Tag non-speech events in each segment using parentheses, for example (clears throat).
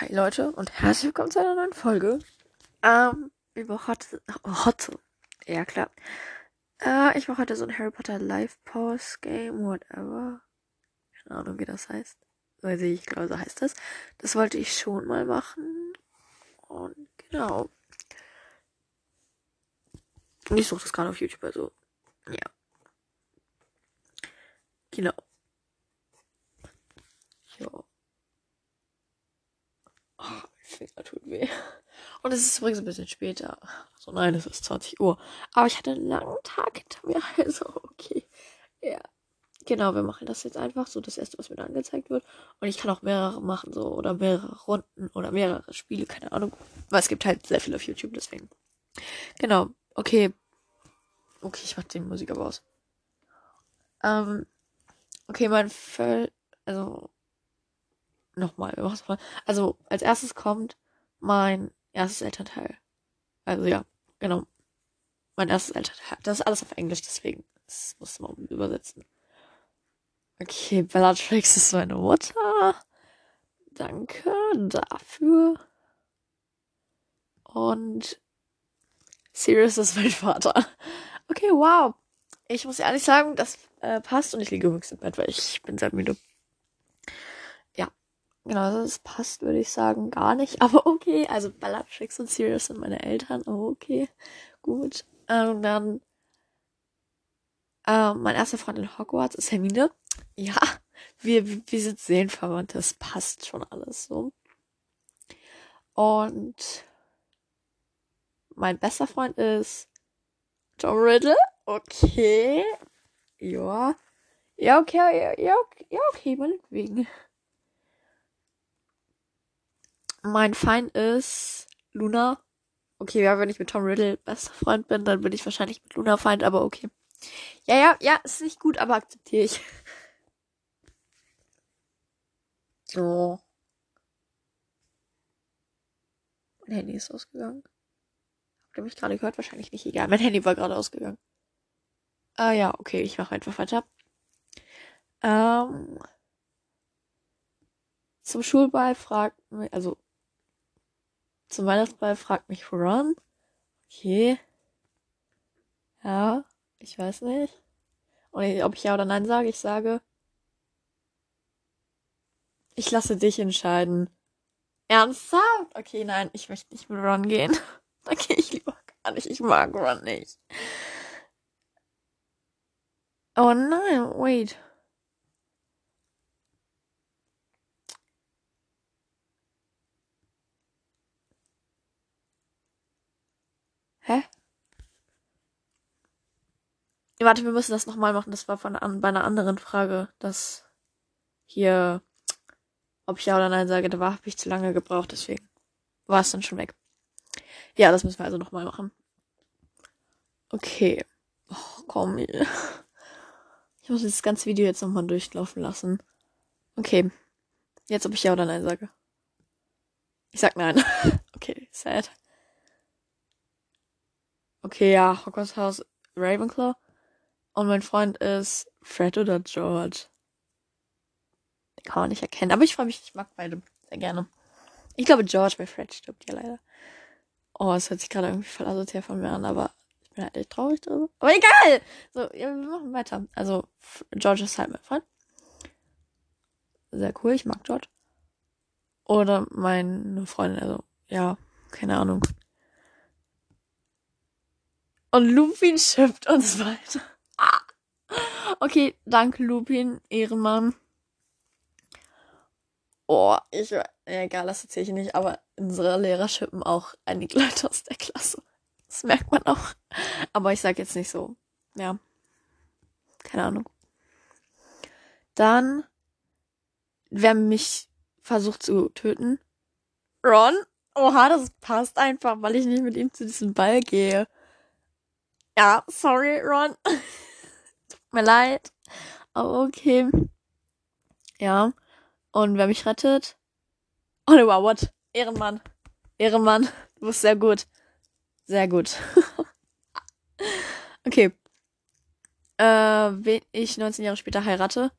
Hi Leute und herzlich willkommen zu einer neuen Folge. Ähm, über Hot, Hot, ja klar. Äh, ich mache heute so ein Harry Potter Live Pause Game, whatever. Keine Ahnung, wie das heißt. Weiß ich, ich glaube, so heißt das. Das wollte ich schon mal machen. Und genau. Ich suche das gerade auf YouTube, also, ja. Genau. Ja. Finger tut weh. Und es ist übrigens ein bisschen später. So, nein, es ist 20 Uhr. Aber ich hatte einen langen Tag hinter mir, (laughs) also okay. Ja. Genau, wir machen das jetzt einfach so, das erste, was mir da angezeigt wird. Und ich kann auch mehrere machen, so, oder mehrere Runden oder mehrere Spiele, keine Ahnung. Weil es gibt halt sehr viel auf YouTube, deswegen. Genau, okay. Okay, ich mach Musik aber aus. Ähm, okay, mein Völl, also, nochmal. Also, als erstes kommt mein erstes Elternteil. Also, ja, genau. Mein erstes Elternteil. Das ist alles auf Englisch, deswegen. Das musste man übersetzen. Okay, Bellatrix ist meine Mutter. Danke dafür. Und Sirius ist mein Vater. Okay, wow. Ich muss ehrlich sagen, das äh, passt und ich liege übrigens im Bett, weil ich bin sehr müde. Genau, also das passt, würde ich sagen, gar nicht. (laughs) Aber okay, also Bellatrix und Sirius sind meine Eltern. Oh, okay, gut. Ähm, und dann ähm, mein erster Freund in Hogwarts ist Hermine. Ja, (laughs) wir, wir sind seelenverwandt, das passt schon alles so. Und mein bester Freund ist Tom Riddle. Okay. Ja. Ja, okay, ja, ja, okay, ja, okay, meinetwegen. Mein Feind ist Luna. Okay, ja, wenn ich mit Tom Riddle bester Freund bin, dann bin ich wahrscheinlich mit Luna Feind, aber okay. Ja, ja, ja, ist nicht gut, aber akzeptiere ich. (laughs) Oh. Mein Handy ist ausgegangen. Habt ihr mich gerade gehört? Wahrscheinlich nicht. Egal, mein Handy war gerade ausgegangen. Ah ja, okay, ich mache einfach weiter. Ähm, zum Schulball fragt also zum Weihnachtsball fragt mich Ron. Okay. Ja, ich weiß nicht. Und ob ich ja oder nein sage, ich sage. Ich lasse dich entscheiden. Ernsthaft? Okay, nein, ich möchte nicht mit Ron gehen. (laughs) Da gehe ich lieber gar nicht. Ich mag Ron nicht. Oh nein, wait. Hä? Warte, wir müssen das nochmal machen. Das war von an, bei einer anderen Frage. Das hier, ob ich ja oder nein sage, da war, habe ich zu lange gebraucht, deswegen war es dann schon weg. Ja, das müssen wir also nochmal machen. Okay. Oh, komm. (laughs) Ich muss das ganze Video jetzt nochmal durchlaufen lassen. Okay. Jetzt, ob ich ja oder nein sage. Ich sag nein. (laughs) okay, sad. Okay, ja, Hogwarts Haus Ravenclaw. Und mein Freund ist Fred oder George. Den kann man nicht erkennen. Aber ich freue mich, ich mag beide sehr gerne. Ich glaube George, weil Fred stirbt ja leider. Oh, es hört sich gerade irgendwie voll asozial von mir an, aber ich bin halt echt traurig darüber. Aber egal! So, ja, wir machen weiter. Also, George ist halt mein Freund. Sehr cool, ich mag George. Oder meine Freundin, also, ja, keine Ahnung. Und Lupin schippt uns (laughs) weiter. Ah. Okay, danke Lupin, Ehrenmann. Oh, ich, egal, das erzähle ich nicht, aber unsere Lehrer schippen auch einige (laughs) Leute aus der Klasse. Das merkt man auch. Aber ich sag jetzt nicht so. Ja. Keine Ahnung. Dann, wer mich versucht zu töten. Ron? Oha, das passt einfach, weil ich nicht mit ihm zu diesem Ball gehe. Ja, sorry, Ron. (laughs) Tut mir leid. Aber okay. Ja. Und wer mich rettet? Oliver Watt. Ehrenmann. Ehrenmann. Du bist sehr gut. Sehr gut. (laughs) okay. Äh, wen ich 19 Jahre später heirate?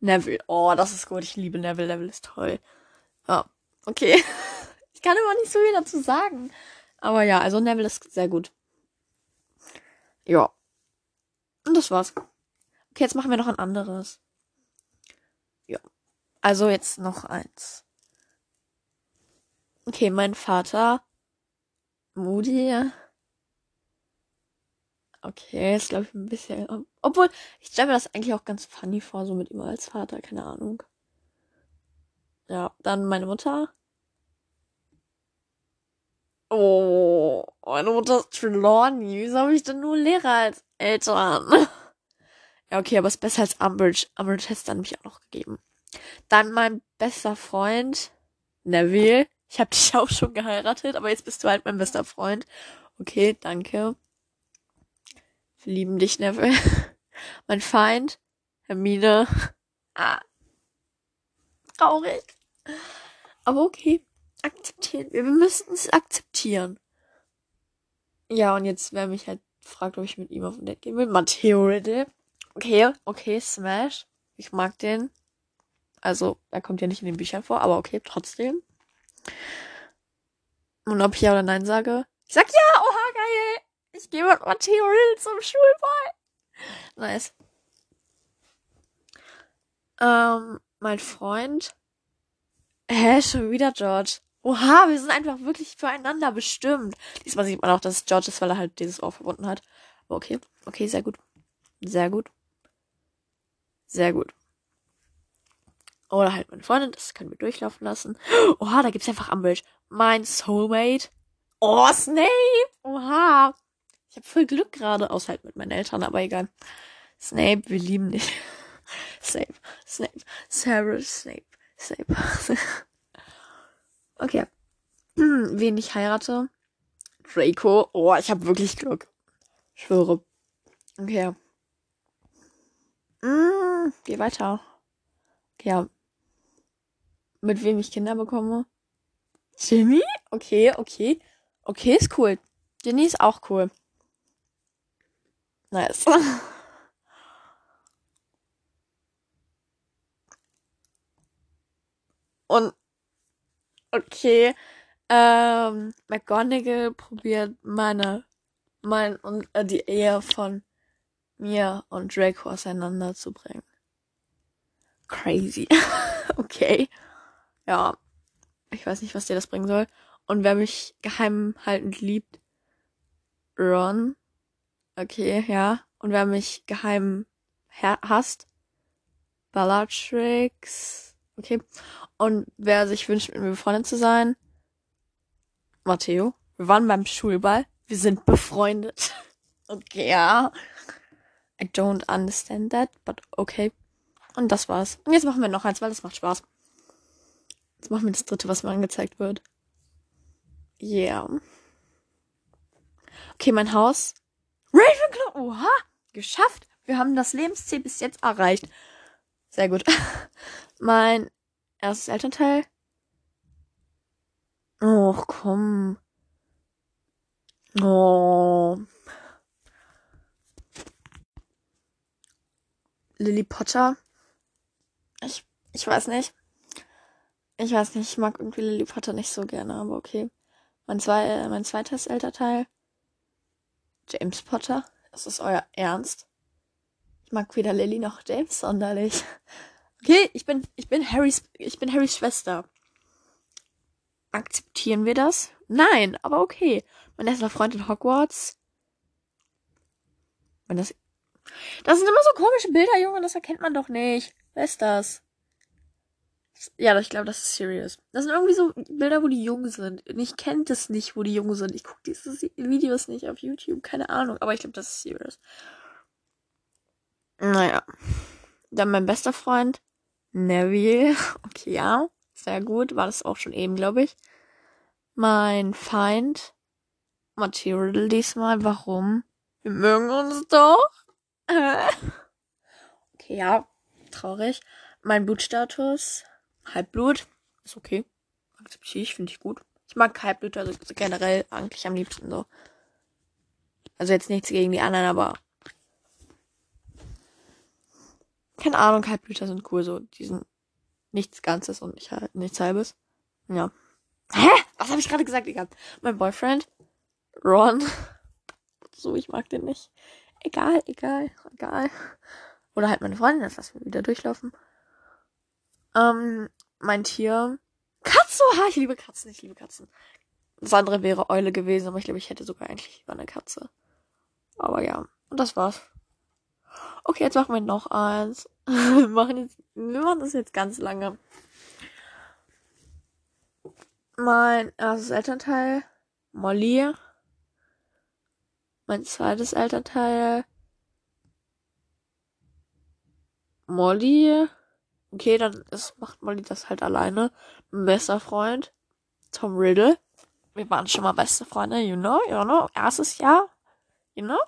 Neville. Oh, das ist gut. Ich liebe Neville. Neville ist toll. Ja. Okay. (laughs) Ich kann immer nicht so viel dazu sagen. Aber ja, also Neville ist sehr gut. Ja. Und das war's. Okay, jetzt machen wir noch ein anderes. Ja. Also jetzt noch eins. Okay, mein Vater. Moody. Okay, ist glaube ich ein bisschen. Obwohl, ich stelle mir das eigentlich auch ganz funny vor, so mit ihm als Vater, keine Ahnung. Ja, dann meine Mutter. Oh, meine Mutter ist Trelawney. Wieso habe ich denn nur Lehrer als Eltern? ja, okay, aber es ist besser als Umbridge. Umbridge hätte es dann mich auch noch gegeben. Dann mein bester Freund, Neville. Ich habe dich (laughs) auch schon geheiratet, aber jetzt bist du halt mein bester Freund. Okay, danke. Wir lieben dich, Neville. (laughs) mein Feind, Hermine. Ah. Traurig. Aber okay akzeptieren wir. Müssten es akzeptieren. Ja, und jetzt, wer mich halt fragt, ob ich mit ihm auf ein Date gehen will. Matteo Riddle. Okay, okay, Smash. Ich mag den. Also, er kommt ja nicht in den Büchern vor, aber okay, trotzdem. Und ob ich ja oder nein sage? Ich sag ja, oha, geil. Ich gehe mit Matteo Riddle zum Schulball. Nice. Ähm, mein Freund. Hä, schon wieder George. Oha, wir sind einfach wirklich füreinander bestimmt. Diesmal sieht man auch, dass George ist, weil er halt dieses Ohr verbunden hat. Okay, okay, sehr gut. Sehr gut. Sehr gut. Oder halt meine Freundin, das können wir durchlaufen lassen. Oha, da gibt's einfach Umbridge. Mein Soulmate. Oh, Snape! Oha. Ich habe voll Glück gerade, außer halt mit meinen Eltern, aber egal. Snape, wir lieben dich. (laughs) Snape, Snape, Sarah, Snape, Snape. (laughs) Okay. (clears throat) Wen ich heirate? Draco. Oh, ich habe wirklich Glück. Ich schwöre. Okay. Mm, geh weiter. Okay. Mit wem ich Kinder bekomme? Jimmy? Okay, okay. Okay, ist cool. Jenny ist auch cool. Nice. (laughs) Und Okay. Ähm, McGonagall probiert meine, mein und äh, die Ehe von mir und Draco auseinanderzubringen. Crazy. (laughs) okay. Ja. Ich weiß nicht, was dir das bringen soll. Und wer mich geheim haltend liebt, Ron. Okay, ja. Und wer mich geheim hasst, Bellatrix. Okay. Und wer sich wünscht, mit mir befreundet zu sein, Matteo. Wir waren beim Schulball. Wir sind befreundet. (laughs) okay, ja. I don't understand that, but okay. Und das war's. Und jetzt machen wir noch eins, weil das macht Spaß. Jetzt machen wir das dritte, was mir angezeigt wird. Yeah. Okay, mein Haus. Ravenclaw. Oha. Geschafft. Wir haben das Lebensziel bis jetzt erreicht. Sehr gut. (laughs) mein erstes Elternteil. Och, komm. Oh. Lily Potter. Ich, ich weiß nicht. Ich weiß nicht, ich mag irgendwie Lily Potter nicht so gerne, aber okay. Mein, zwei, äh, mein zweites Elternteil. James Potter. Ist das euer Ernst? Ich mag weder Lily noch James sonderlich. Okay, ich bin, ich bin Harrys, ich bin Harrys Schwester. Akzeptieren wir das? Nein, aber okay. Mein erster Freund in Hogwarts. Wenn das, das sind immer so komische Bilder, Junge, das erkennt man doch nicht. Wer ist das? Ja, ich glaube, das ist Serious. Das sind irgendwie so Bilder, wo die jung sind. Und ich kenne das nicht, wo die jung sind. Ich gucke diese Videos nicht auf YouTube, keine Ahnung. Aber ich glaube, das ist Serious. Naja. Dann mein bester Freund. Neville. (laughs) Okay, ja. Sehr gut. War das auch schon eben, glaube ich. Mein Feind. Material diesmal. Warum? Wir mögen uns doch. (laughs) okay, ja. Traurig. Mein Blutstatus. Halbblut. Ist okay. Akzeptiere ich, finde ich gut. Ich mag Halbblut, also generell eigentlich am liebsten so. Also jetzt nichts gegen die anderen, aber keine Ahnung, Halbblüter sind cool, so, die sind nichts Ganzes und nicht, nichts Halbes. Ja. Hä? Was habe ich gerade gesagt? Egal. Mein Boyfriend, Ron. (laughs) So, ich mag den nicht. Egal, egal, egal. Oder halt meine Freundin, das lassen wir wieder durchlaufen. Ähm, mein Tier. Katze, ha, ich liebe Katzen, ich liebe Katzen. Das andere wäre Eule gewesen, aber ich glaube, ich hätte sogar eigentlich lieber eine Katze. Aber ja, und das war's. Okay, jetzt machen wir noch eins. (laughs) wir, machen jetzt, wir machen das jetzt ganz lange. Mein erstes Elternteil, Molly. Mein zweites Elternteil, Molly. Okay, dann ist, macht Molly das halt alleine. Bester Freund, Tom Riddle. Wir waren schon mal beste Freunde, you know, you know. Erstes Jahr, you know.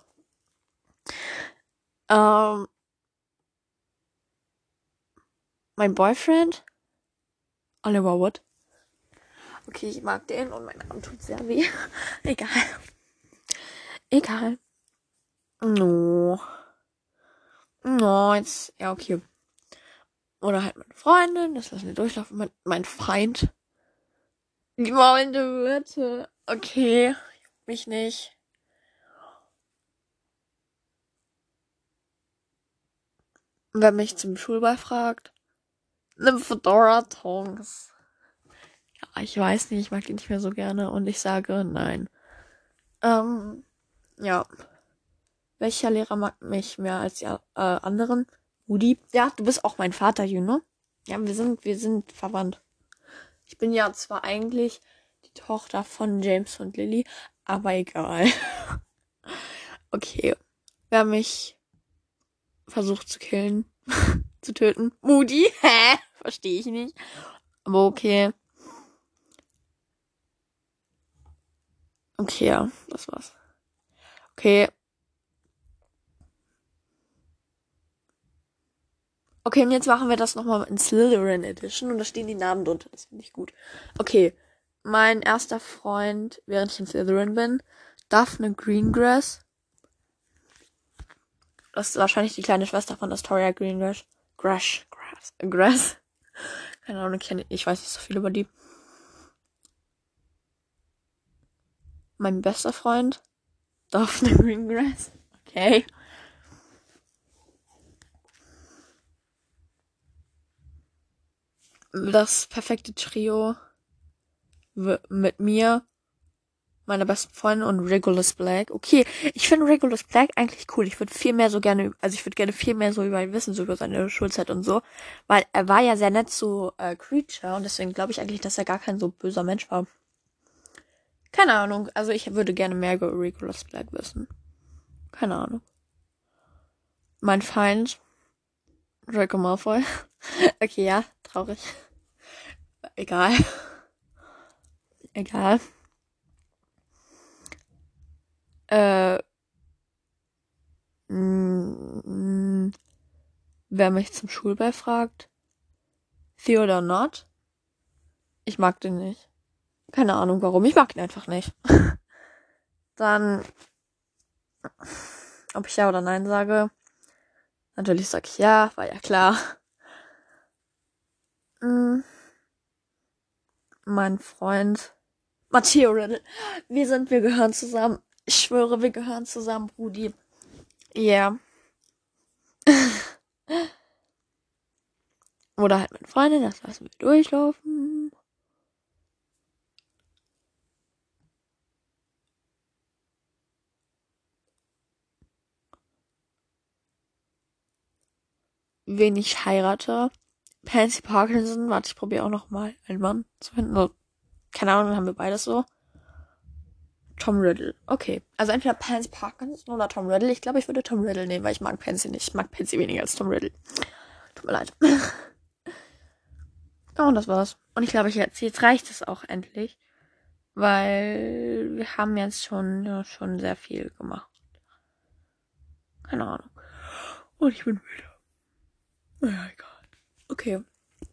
Ähm, mein Boyfriend, Oliver Wood. Okay, ich mag den und mein Arm tut sehr weh. (laughs) Egal. Egal. No. No, jetzt, ja, okay. Oder halt meine Freundin, das lassen wir durchlaufen. Mein, mein Feind. Die maulende Wirte. Okay, mich nicht. Wer mich zum Schulball fragt, nimm Fedora Tongs. Ja, ich weiß nicht, ich mag ihn nicht mehr so gerne und ich sage nein. Ähm, ja. Welcher Lehrer mag mich mehr als die äh, anderen? Rudi? Ja, du bist auch mein Vater, you know? Ja, wir sind, wir sind verwandt. Ich bin ja zwar eigentlich die Tochter von James und Lily, aber egal. (laughs) okay. Wer mich versucht zu killen, (laughs) zu töten? Moody? (laughs) Hä? Verstehe ich nicht. Aber okay. Okay, ja, das war's. Okay. Okay, und jetzt machen wir das nochmal in Slytherin Edition und da stehen die Namen drunter. Das finde ich gut. Okay. Mein erster Freund, während ich in Slytherin bin, Daphne Greengrass. Das ist wahrscheinlich die kleine Schwester von Astoria Greengrass. Grass. Grass. Grass. (laughs) Keine Ahnung, ich, weiß nicht so viel über die. Mein bester Freund, Daphne Greengrass. Okay. Das perfekte Trio mit mir, meiner besten Freundin und Regulus Black. Okay, ich finde Regulus Black eigentlich cool. Ich würde viel mehr so gerne, also ich würde gerne viel mehr so über ihn wissen, so über seine Schulzeit und so. Weil er war ja sehr nett zu äh, Creature und deswegen glaube ich eigentlich, dass er gar kein so böser Mensch war. Keine Ahnung. Also ich würde gerne mehr über Regulus Black wissen. Keine Ahnung. Mein Feind. Draco Malfoy. (laughs) okay, ja, traurig. Egal. Egal. Äh. Mh, mm, wer mich zum Schulball fragt. Theodore Not. Ich mag den nicht. Keine Ahnung warum. Ich mag ihn einfach nicht. (laughs) Dann, ob ich ja oder nein sage. Natürlich sag ich ja, war ja klar. (laughs) Mm. Mein Freund Matteo Riddle. Wir sind, wir gehören zusammen. Ich schwöre, wir gehören zusammen, Brudi. Ja. Yeah. (laughs) Oder halt meine Freundin, das lassen wir durchlaufen. wen ich heirate. Pansy Parkinson. Warte, ich probiere auch noch mal einen Mann zu finden. Keine Ahnung, dann haben wir beides so. Tom Riddle. Okay. Also entweder Pansy Parkinson oder Tom Riddle. Ich glaube, ich würde Tom Riddle nehmen, weil ich mag Pansy nicht. Ich mag Pansy weniger als Tom Riddle. Tut mir leid. (laughs) oh, und das war's. Und ich glaube, ich jetzt, jetzt reicht es auch endlich. Weil wir haben jetzt schon, ja, schon sehr viel gemacht. Keine Ahnung. Und ich bin müde. Ja, egal. Okay.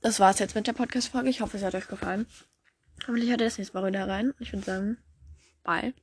Das war's jetzt mit der Podcast-Folge. Ich hoffe, es hat euch gefallen. Hoffentlich hört ihr das nächste Mal wieder rein. Ich würde sagen, Bye.